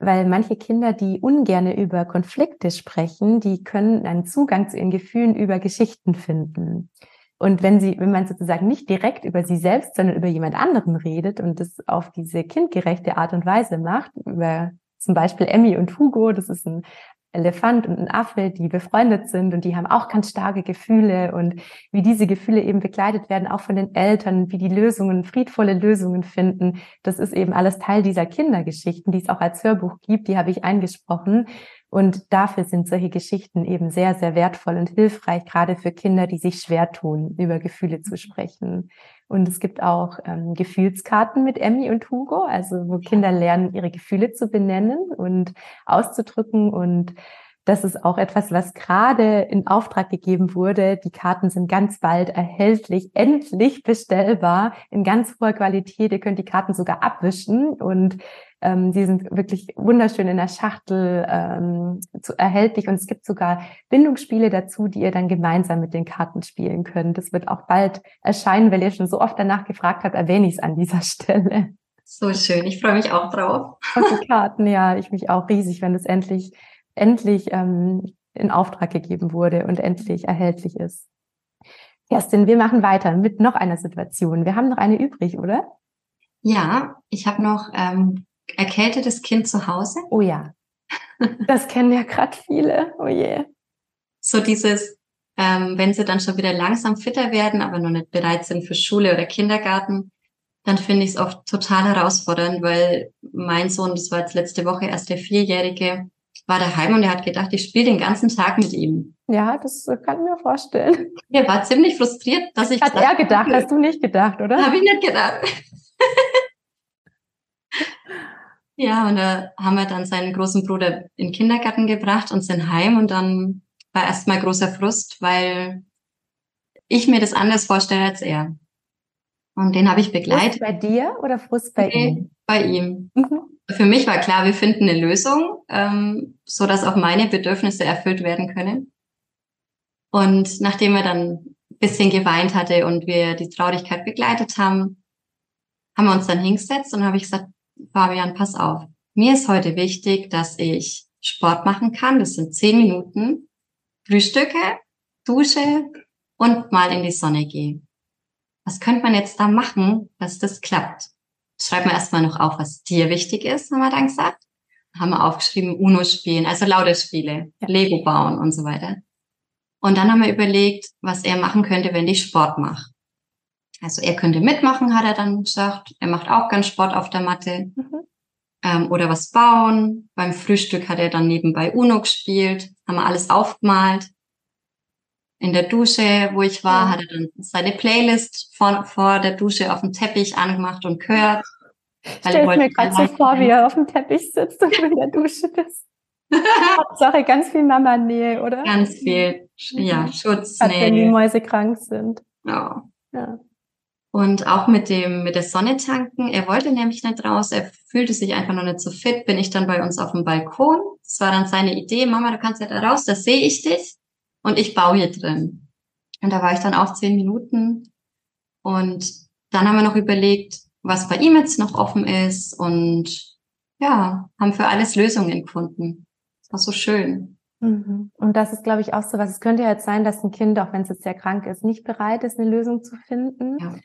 weil manche Kinder, die ungerne über Konflikte sprechen, die können einen Zugang zu ihren Gefühlen über Geschichten finden. Und wenn sie, wenn man sozusagen nicht direkt über sie selbst, sondern über jemand anderen redet und das auf diese kindgerechte Art und Weise macht, über zum Beispiel Emmy und Hugo, das ist ein Elefant und ein Affe, die befreundet sind und die haben auch ganz starke Gefühle und wie diese Gefühle eben begleitet werden, auch von den Eltern, wie die Lösungen, friedvolle Lösungen finden. Das ist eben alles Teil dieser Kindergeschichten, die es auch als Hörbuch gibt, die habe ich eingesprochen. Und dafür sind solche Geschichten eben sehr, sehr wertvoll und hilfreich, gerade für Kinder, die sich schwer tun, über Gefühle zu sprechen. Und es gibt auch ähm, Gefühlskarten mit Emmy und Hugo, also wo Kinder lernen, ihre Gefühle zu benennen und auszudrücken. Und das ist auch etwas, was gerade in Auftrag gegeben wurde. Die Karten sind ganz bald erhältlich, endlich bestellbar in ganz hoher Qualität. Ihr könnt die Karten sogar abwischen und ähm, die sind wirklich wunderschön in der Schachtel ähm, zu, erhältlich und es gibt sogar Bindungsspiele dazu, die ihr dann gemeinsam mit den Karten spielen könnt. Das wird auch bald erscheinen, weil ihr schon so oft danach gefragt habt, erwähne ich es an dieser Stelle. So schön, ich freue mich auch drauf. Und die Karten, ja, ich mich auch riesig, wenn es endlich, endlich ähm, in Auftrag gegeben wurde und endlich erhältlich ist. Kerstin, wir machen weiter mit noch einer Situation. Wir haben noch eine übrig, oder? Ja, ich habe noch ähm, erkältetes Kind zu Hause? Oh ja. Das kennen ja gerade viele. Oh je. So dieses, ähm, wenn sie dann schon wieder langsam fitter werden, aber noch nicht bereit sind für Schule oder Kindergarten, dann finde ich es oft total herausfordernd, weil mein Sohn, das war jetzt letzte Woche erst der Vierjährige, war daheim und er hat gedacht, ich spiele den ganzen Tag mit ihm. Ja, das kann ich mir vorstellen. Er war ziemlich frustriert, dass ich. Hat er gedacht, hast du nicht gedacht, oder? Habe ich nicht gedacht. Ja, und da haben wir dann seinen großen Bruder in den Kindergarten gebracht und sind heim und dann war erstmal großer Frust, weil ich mir das anders vorstelle als er. Und den habe ich begleitet. Frust bei dir oder Frust bei nee, ihm? Bei ihm. Mhm. Für mich war klar, wir finden eine Lösung, ähm, so dass auch meine Bedürfnisse erfüllt werden können. Und nachdem er dann ein bisschen geweint hatte und wir die Traurigkeit begleitet haben, haben wir uns dann hingesetzt und habe ich gesagt, Fabian, pass auf. Mir ist heute wichtig, dass ich Sport machen kann. Das sind zehn Minuten. Frühstücke, dusche und mal in die Sonne gehe. Was könnte man jetzt da machen, dass das klappt? Schreib mir erstmal noch auf, was dir wichtig ist, haben wir dann gesagt. Haben wir aufgeschrieben, UNO spielen, also laute Spiele, ja. Lego bauen und so weiter. Und dann haben wir überlegt, was er machen könnte, wenn ich Sport mache. Also er könnte mitmachen, hat er dann gesagt. Er macht auch ganz Sport auf der Matte. Mhm. Ähm, oder was bauen. Beim Frühstück hat er dann nebenbei Uno gespielt, haben wir alles aufgemalt. In der Dusche, wo ich war, ja. hat er dann seine Playlist vor, vor der Dusche auf dem Teppich angemacht und gehört. Stell mir gerade so vor, wie er auf dem Teppich sitzt und in der Dusche ist. Hauptsache ganz viel Mama-Nähe, oder? Ganz viel, ja, mhm. Schutz. Hat, wenn die Mäuse krank sind. Ja. ja. Und auch mit dem, mit der Sonne tanken. Er wollte nämlich nicht raus. Er fühlte sich einfach noch nicht so fit. Bin ich dann bei uns auf dem Balkon. Das war dann seine Idee. Mama, du kannst ja da raus. Da sehe ich dich. Und ich baue hier drin. Und da war ich dann auch zehn Minuten. Und dann haben wir noch überlegt, was bei ihm jetzt noch offen ist. Und ja, haben für alles Lösungen gefunden. Das war so schön. Mhm. Und das ist, glaube ich, auch so was. Es könnte ja jetzt sein, dass ein Kind, auch wenn es jetzt sehr krank ist, nicht bereit ist, eine Lösung zu finden. Ja.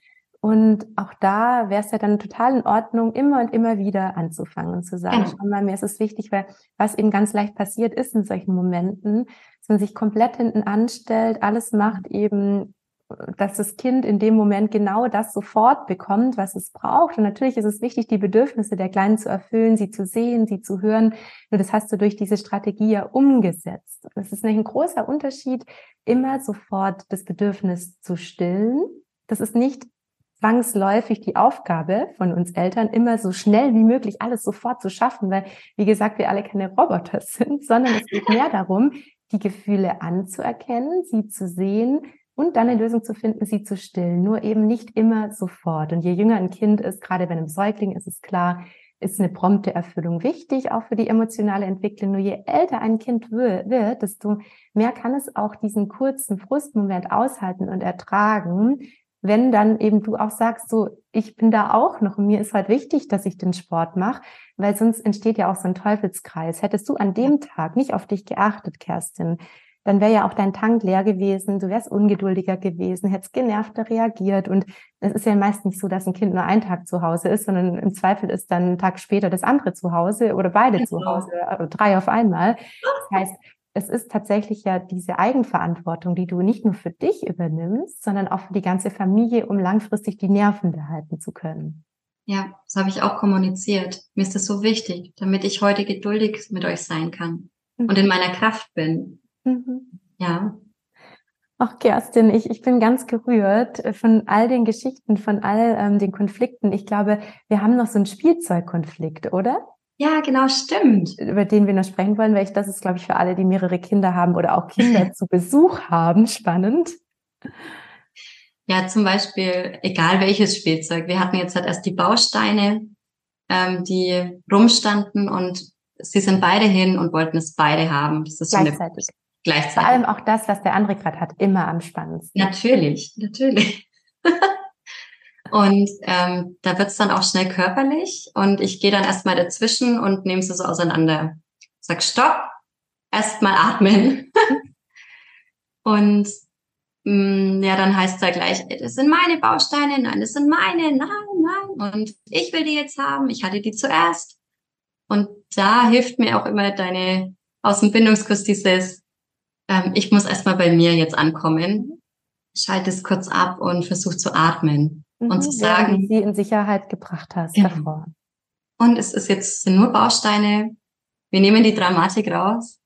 Und auch da wäre es ja dann total in Ordnung, immer und immer wieder anzufangen und zu sagen, genau. schau mal, mir ist es wichtig, weil was eben ganz leicht passiert ist in solchen Momenten, dass man sich komplett hinten anstellt, alles macht eben dass das Kind in dem Moment genau das sofort bekommt, was es braucht. Und natürlich ist es wichtig, die Bedürfnisse der Kleinen zu erfüllen, sie zu sehen, sie zu hören. Nur das hast du durch diese Strategie ja umgesetzt. Das ist nämlich ein großer Unterschied, immer sofort das Bedürfnis zu stillen. Das ist nicht zwangsläufig die Aufgabe von uns Eltern, immer so schnell wie möglich alles sofort zu schaffen, weil, wie gesagt, wir alle keine Roboter sind, sondern es geht mehr darum, die Gefühle anzuerkennen, sie zu sehen und dann eine Lösung zu finden, sie zu stillen. Nur eben nicht immer sofort. Und je jünger ein Kind ist, gerade bei einem Säugling, ist es klar, ist eine prompte Erfüllung wichtig, auch für die emotionale Entwicklung. Nur je älter ein Kind wird, desto mehr kann es auch diesen kurzen Frustmoment aushalten und ertragen, wenn dann eben du auch sagst, so, ich bin da auch noch und mir ist halt wichtig, dass ich den Sport mache, weil sonst entsteht ja auch so ein Teufelskreis. Hättest du an dem Tag nicht auf dich geachtet, Kerstin, dann wäre ja auch dein Tank leer gewesen, du wärst ungeduldiger gewesen, hättest genervter reagiert. Und es ist ja meist nicht so, dass ein Kind nur einen Tag zu Hause ist, sondern im Zweifel ist dann einen Tag später das andere zu Hause oder beide genau. zu Hause, also drei auf einmal. Das heißt, es ist tatsächlich ja diese Eigenverantwortung, die du nicht nur für dich übernimmst, sondern auch für die ganze Familie, um langfristig die Nerven behalten zu können. Ja, das habe ich auch kommuniziert. Mir ist das so wichtig, damit ich heute geduldig mit euch sein kann mhm. und in meiner Kraft bin. Mhm. Ja. Ach, Kerstin, ich, ich bin ganz gerührt von all den Geschichten, von all ähm, den Konflikten. Ich glaube, wir haben noch so einen Spielzeugkonflikt, oder? Ja, genau, stimmt. Über den wir noch sprechen wollen, weil ich, das ist, glaube ich, für alle, die mehrere Kinder haben oder auch Kinder zu Besuch haben, spannend. Ja, zum Beispiel, egal welches Spielzeug. Wir hatten jetzt halt erst die Bausteine, ähm, die rumstanden und sie sind beide hin und wollten es beide haben. Das ist gleichzeitig. So gleichzeitig. Vor allem auch das, was der andere gerade hat, immer am spannendsten. Natürlich, natürlich. Und ähm, da wird's dann auch schnell körperlich und ich gehe dann erstmal dazwischen und nehme sie so auseinander. Sag Stopp, erstmal atmen. und mh, mm, ja, dann heißt da gleich, das sind meine Bausteine, nein, das sind meine, nein, nein. Und ich will die jetzt haben, ich hatte die zuerst. Und da hilft mir auch immer deine aus dem Bindungskurs dieses, ähm, ich muss erstmal bei mir jetzt ankommen, schalte es kurz ab und versuche zu atmen mhm, und zu sagen, sie in Sicherheit gebracht hast genau. davor. Und es ist jetzt sind nur Bausteine. Wir nehmen die Dramatik raus.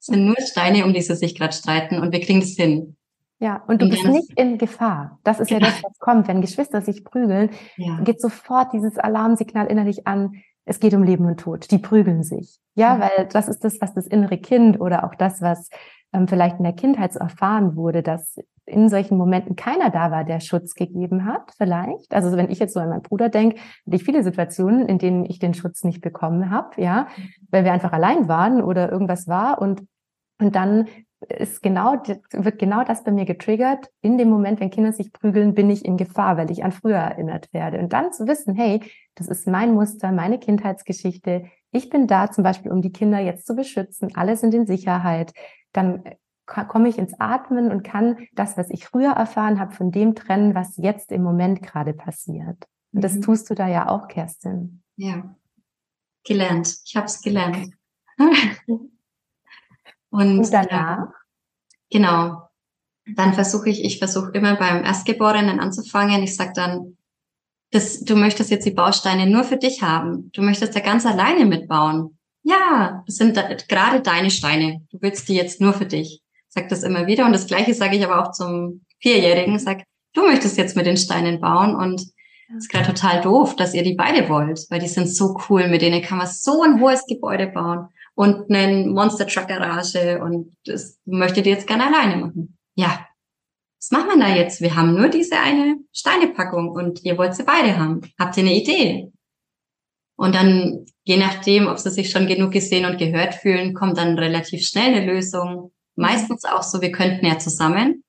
Es sind nur Steine, um die sie sich gerade streiten und wir kriegen das hin. Ja, und du und bist nicht in Gefahr. Das ist ja das, was kommt. Wenn Geschwister sich prügeln, ja. geht sofort dieses Alarmsignal innerlich an. Es geht um Leben und Tod. Die prügeln sich. Ja, mhm. weil das ist das, was das innere Kind oder auch das, was ähm, vielleicht in der Kindheit so erfahren wurde, dass in solchen Momenten keiner da war, der Schutz gegeben hat, vielleicht. Also wenn ich jetzt so an meinen Bruder denke, hatte ich viele Situationen, in denen ich den Schutz nicht bekommen habe, ja, weil wir einfach allein waren oder irgendwas war und und dann ist genau, wird genau das bei mir getriggert. In dem Moment, wenn Kinder sich prügeln, bin ich in Gefahr, weil ich an früher erinnert werde. Und dann zu wissen, hey, das ist mein Muster, meine Kindheitsgeschichte. Ich bin da zum Beispiel, um die Kinder jetzt zu beschützen. Alle sind in Sicherheit dann komme ich ins Atmen und kann das, was ich früher erfahren habe, von dem trennen, was jetzt im Moment gerade passiert. Und das mhm. tust du da ja auch, Kerstin. Ja, gelernt. Ich habe es gelernt. und, und, danach? Genau. Dann versuche ich, ich versuche immer beim Erstgeborenen anzufangen. Ich sage dann, das, du möchtest jetzt die Bausteine nur für dich haben. Du möchtest da ganz alleine mitbauen. Ja, das sind da, gerade deine Steine. Du willst die jetzt nur für dich. Sag das immer wieder. Und das Gleiche sage ich aber auch zum Vierjährigen. Sag, du möchtest jetzt mit den Steinen bauen und es ist gerade total doof, dass ihr die beide wollt, weil die sind so cool. Mit denen kann man so ein hohes Gebäude bauen und einen Monster Truck Garage und das möchtet ihr jetzt gerne alleine machen. Ja. Was machen wir da jetzt? Wir haben nur diese eine Steinepackung und ihr wollt sie beide haben. Habt ihr eine Idee? Und dann, je nachdem, ob sie sich schon genug gesehen und gehört fühlen, kommt dann relativ schnell eine Lösung. Meistens auch so, wir könnten ja zusammen.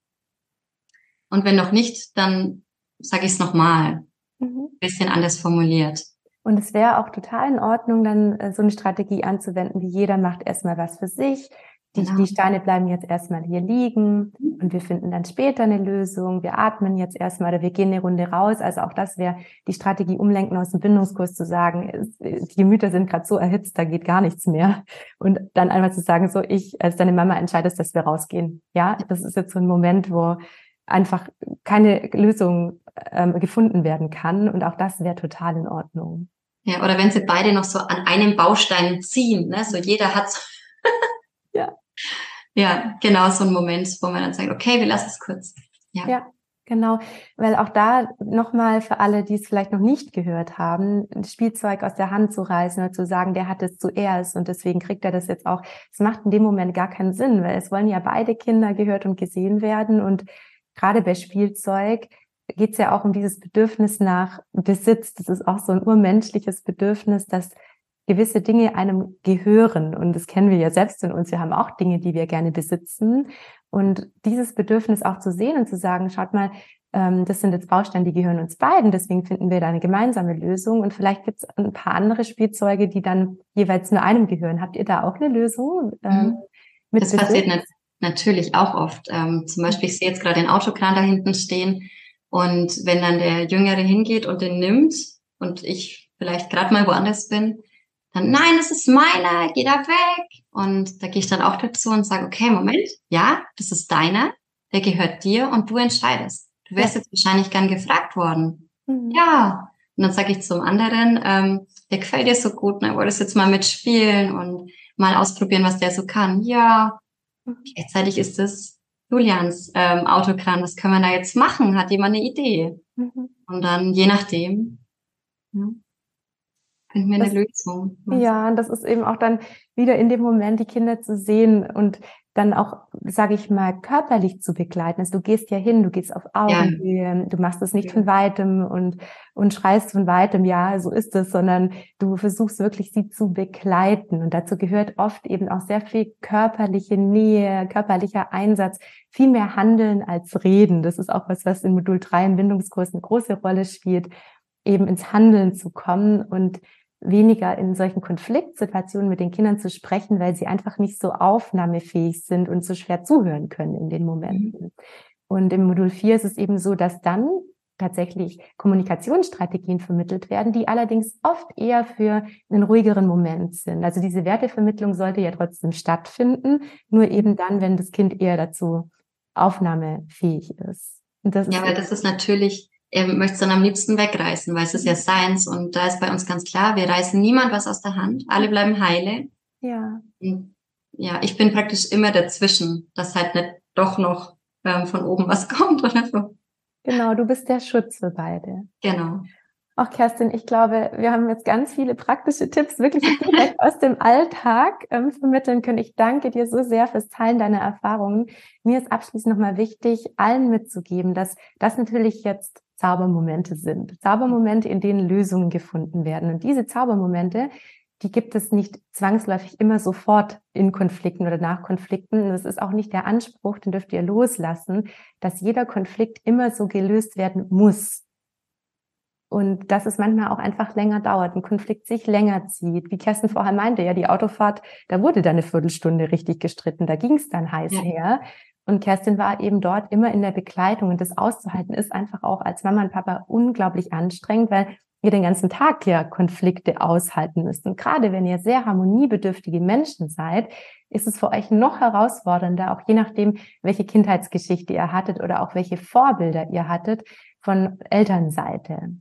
Und wenn noch nicht, dann sage ich es nochmal. Mhm. Bisschen anders formuliert. Und es wäre auch total in Ordnung, dann äh, so eine Strategie anzuwenden, wie jeder macht erstmal was für sich. Die, genau. die Steine bleiben jetzt erstmal hier liegen und wir finden dann später eine Lösung. Wir atmen jetzt erstmal oder wir gehen eine Runde raus. Also auch das wäre die Strategie umlenken aus dem Bindungskurs zu sagen, die Gemüter sind gerade so erhitzt, da geht gar nichts mehr. Und dann einfach zu sagen, so ich als deine Mama entscheidest, dass wir rausgehen. Ja, das ist jetzt so ein Moment, wo einfach keine Lösung ähm, gefunden werden kann. Und auch das wäre total in Ordnung. Ja, oder wenn sie beide noch so an einem Baustein ziehen, ne? so jeder hat so ja. Genau so ein Moment, wo man dann sagt, okay, wir lassen es kurz. Ja. ja. Genau, weil auch da nochmal für alle, die es vielleicht noch nicht gehört haben, Spielzeug aus der Hand zu reißen oder zu sagen, der hat es zuerst und deswegen kriegt er das jetzt auch. Es macht in dem Moment gar keinen Sinn, weil es wollen ja beide Kinder gehört und gesehen werden und gerade bei Spielzeug geht es ja auch um dieses Bedürfnis nach Besitz. Das ist auch so ein urmenschliches Bedürfnis, dass gewisse Dinge einem gehören. Und das kennen wir ja selbst in uns. Wir haben auch Dinge, die wir gerne besitzen. Und dieses Bedürfnis auch zu sehen und zu sagen, schaut mal, ähm, das sind jetzt Bausteine, die gehören uns beiden. Deswegen finden wir da eine gemeinsame Lösung. Und vielleicht gibt es ein paar andere Spielzeuge, die dann jeweils nur einem gehören. Habt ihr da auch eine Lösung? Ähm, mhm. das Besitz? passiert natürlich auch oft. Ähm, zum Beispiel, ich sehe jetzt gerade den Autokran da hinten stehen. Und wenn dann der Jüngere hingeht und den nimmt und ich vielleicht gerade mal woanders bin, dann, nein, das ist meiner, geh da weg. Und da gehe ich dann auch dazu und sage, okay, Moment, ja, das ist deiner, der gehört dir und du entscheidest. Du wärst ja. jetzt wahrscheinlich gern gefragt worden. Mhm. Ja. Und dann sage ich zum anderen, ähm, der gefällt dir so gut, ne, wolltest jetzt mal mitspielen und mal ausprobieren, was der so kann. Ja. Mhm. Gleichzeitig ist es Julians ähm, Autokran, was können wir da jetzt machen? Hat jemand eine Idee? Mhm. Und dann, je nachdem, ja, finden wir eine Lösung. Ja, und das ist eben auch dann wieder in dem Moment, die Kinder zu sehen und dann auch, sage ich mal, körperlich zu begleiten. Also du gehst ja hin, du gehst auf Augenhöhe, ja. du machst es nicht ja. von weitem und, und schreist von weitem, ja, so ist es, sondern du versuchst wirklich sie zu begleiten. Und dazu gehört oft eben auch sehr viel körperliche Nähe, körperlicher Einsatz, viel mehr Handeln als Reden. Das ist auch was, was in Modul 3 im Bindungskurs eine große Rolle spielt, eben ins Handeln zu kommen und weniger in solchen Konfliktsituationen mit den Kindern zu sprechen, weil sie einfach nicht so aufnahmefähig sind und so schwer zuhören können in den Momenten. Mhm. Und im Modul 4 ist es eben so, dass dann tatsächlich Kommunikationsstrategien vermittelt werden, die allerdings oft eher für einen ruhigeren Moment sind. Also diese Wertevermittlung sollte ja trotzdem stattfinden, nur eben dann, wenn das Kind eher dazu aufnahmefähig ist. ja, weil das ist natürlich er möchte es dann am liebsten wegreißen, weil es ist ja mhm. seins. Und da ist bei uns ganz klar, wir reißen niemand was aus der Hand. Alle bleiben heile. Ja. Und ja, ich bin praktisch immer dazwischen, dass halt nicht doch noch ähm, von oben was kommt oder so. Genau, du bist der Schutz für beide. Genau. Auch Kerstin, ich glaube, wir haben jetzt ganz viele praktische Tipps wirklich direkt aus dem Alltag ähm, vermitteln können. Ich danke dir so sehr fürs Teilen deiner Erfahrungen. Mir ist abschließend nochmal wichtig, allen mitzugeben, dass das natürlich jetzt Zaubermomente sind. Zaubermomente, in denen Lösungen gefunden werden. Und diese Zaubermomente, die gibt es nicht zwangsläufig immer sofort in Konflikten oder nach Konflikten. Das ist auch nicht der Anspruch, den dürft ihr loslassen, dass jeder Konflikt immer so gelöst werden muss. Und dass es manchmal auch einfach länger dauert, ein Konflikt sich länger zieht. Wie Kerstin vorher meinte, ja, die Autofahrt, da wurde dann eine Viertelstunde richtig gestritten, da ging es dann heiß ja. her. Und Kerstin war eben dort immer in der Begleitung und das auszuhalten ist einfach auch als Mama und Papa unglaublich anstrengend, weil ihr den ganzen Tag ja Konflikte aushalten müsst. Und gerade wenn ihr sehr harmoniebedürftige Menschen seid, ist es für euch noch herausfordernder, auch je nachdem, welche Kindheitsgeschichte ihr hattet oder auch welche Vorbilder ihr hattet von Elternseite.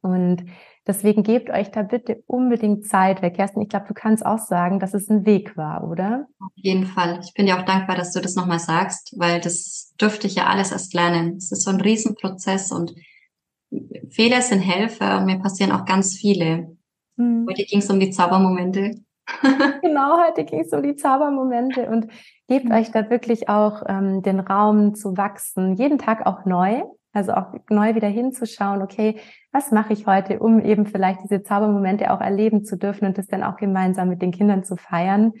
Und deswegen gebt euch da bitte unbedingt Zeit, weil Kerstin, ich glaube, du kannst auch sagen, dass es ein Weg war, oder? Auf jeden Fall. Ich bin dir auch dankbar, dass du das nochmal sagst, weil das dürfte ich ja alles erst lernen. Es ist so ein Riesenprozess und Fehler sind Helfer und mir passieren auch ganz viele. Hm. Heute ging es um die Zaubermomente. genau, heute ging es um die Zaubermomente und gebt hm. euch da wirklich auch ähm, den Raum zu wachsen, jeden Tag auch neu. Also auch neu wieder hinzuschauen, okay, was mache ich heute, um eben vielleicht diese Zaubermomente auch erleben zu dürfen und das dann auch gemeinsam mit den Kindern zu feiern.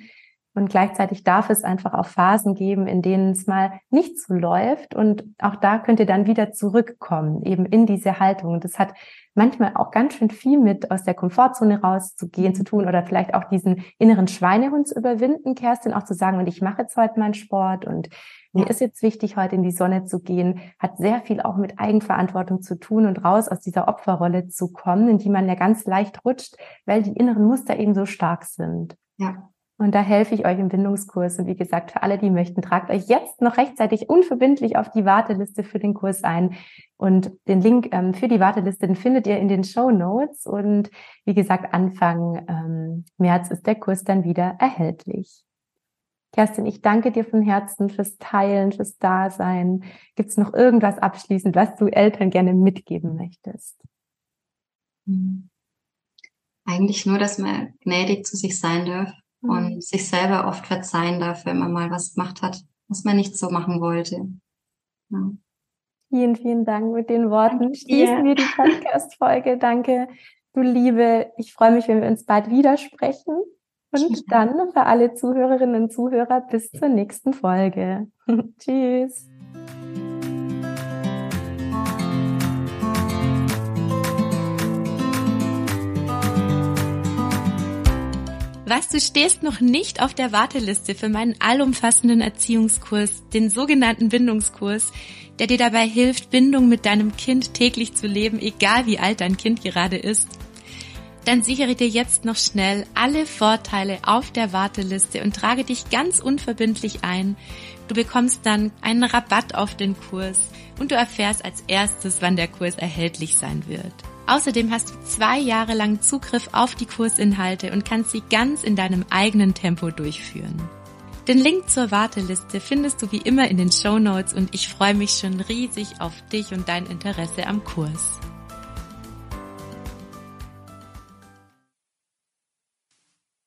Und gleichzeitig darf es einfach auch Phasen geben, in denen es mal nicht so läuft. Und auch da könnt ihr dann wieder zurückkommen, eben in diese Haltung. Und das hat manchmal auch ganz schön viel mit aus der Komfortzone rauszugehen zu tun oder vielleicht auch diesen inneren Schweinehund zu überwinden, Kerstin, auch zu sagen, und ich mache jetzt heute meinen Sport und mir ist jetzt wichtig, heute in die Sonne zu gehen, hat sehr viel auch mit Eigenverantwortung zu tun und raus aus dieser Opferrolle zu kommen, in die man ja ganz leicht rutscht, weil die inneren Muster eben so stark sind. Ja. Und da helfe ich euch im Bindungskurs. Und wie gesagt, für alle, die möchten, tragt euch jetzt noch rechtzeitig unverbindlich auf die Warteliste für den Kurs ein. Und den Link ähm, für die Warteliste, den findet ihr in den Show Notes. Und wie gesagt, Anfang ähm, März ist der Kurs dann wieder erhältlich. Kerstin, ich danke dir von Herzen fürs Teilen, fürs Dasein. Gibt es noch irgendwas abschließend, was du Eltern gerne mitgeben möchtest? Eigentlich nur, dass man gnädig zu sich sein darf mhm. und sich selber oft verzeihen darf, wenn man mal was gemacht hat, was man nicht so machen wollte. Ja. Vielen, vielen Dank mit den Worten. Schließen wir die Podcast-Folge. Danke, du Liebe. Ich freue mich, wenn wir uns bald widersprechen. Und dann für alle Zuhörerinnen und Zuhörer bis zur nächsten Folge. Tschüss. Was, du stehst noch nicht auf der Warteliste für meinen allumfassenden Erziehungskurs, den sogenannten Bindungskurs, der dir dabei hilft, Bindung mit deinem Kind täglich zu leben, egal wie alt dein Kind gerade ist? Dann sichere dir jetzt noch schnell alle Vorteile auf der Warteliste und trage dich ganz unverbindlich ein. Du bekommst dann einen Rabatt auf den Kurs und du erfährst als erstes, wann der Kurs erhältlich sein wird. Außerdem hast du zwei Jahre lang Zugriff auf die Kursinhalte und kannst sie ganz in deinem eigenen Tempo durchführen. Den Link zur Warteliste findest du wie immer in den Show Notes und ich freue mich schon riesig auf dich und dein Interesse am Kurs.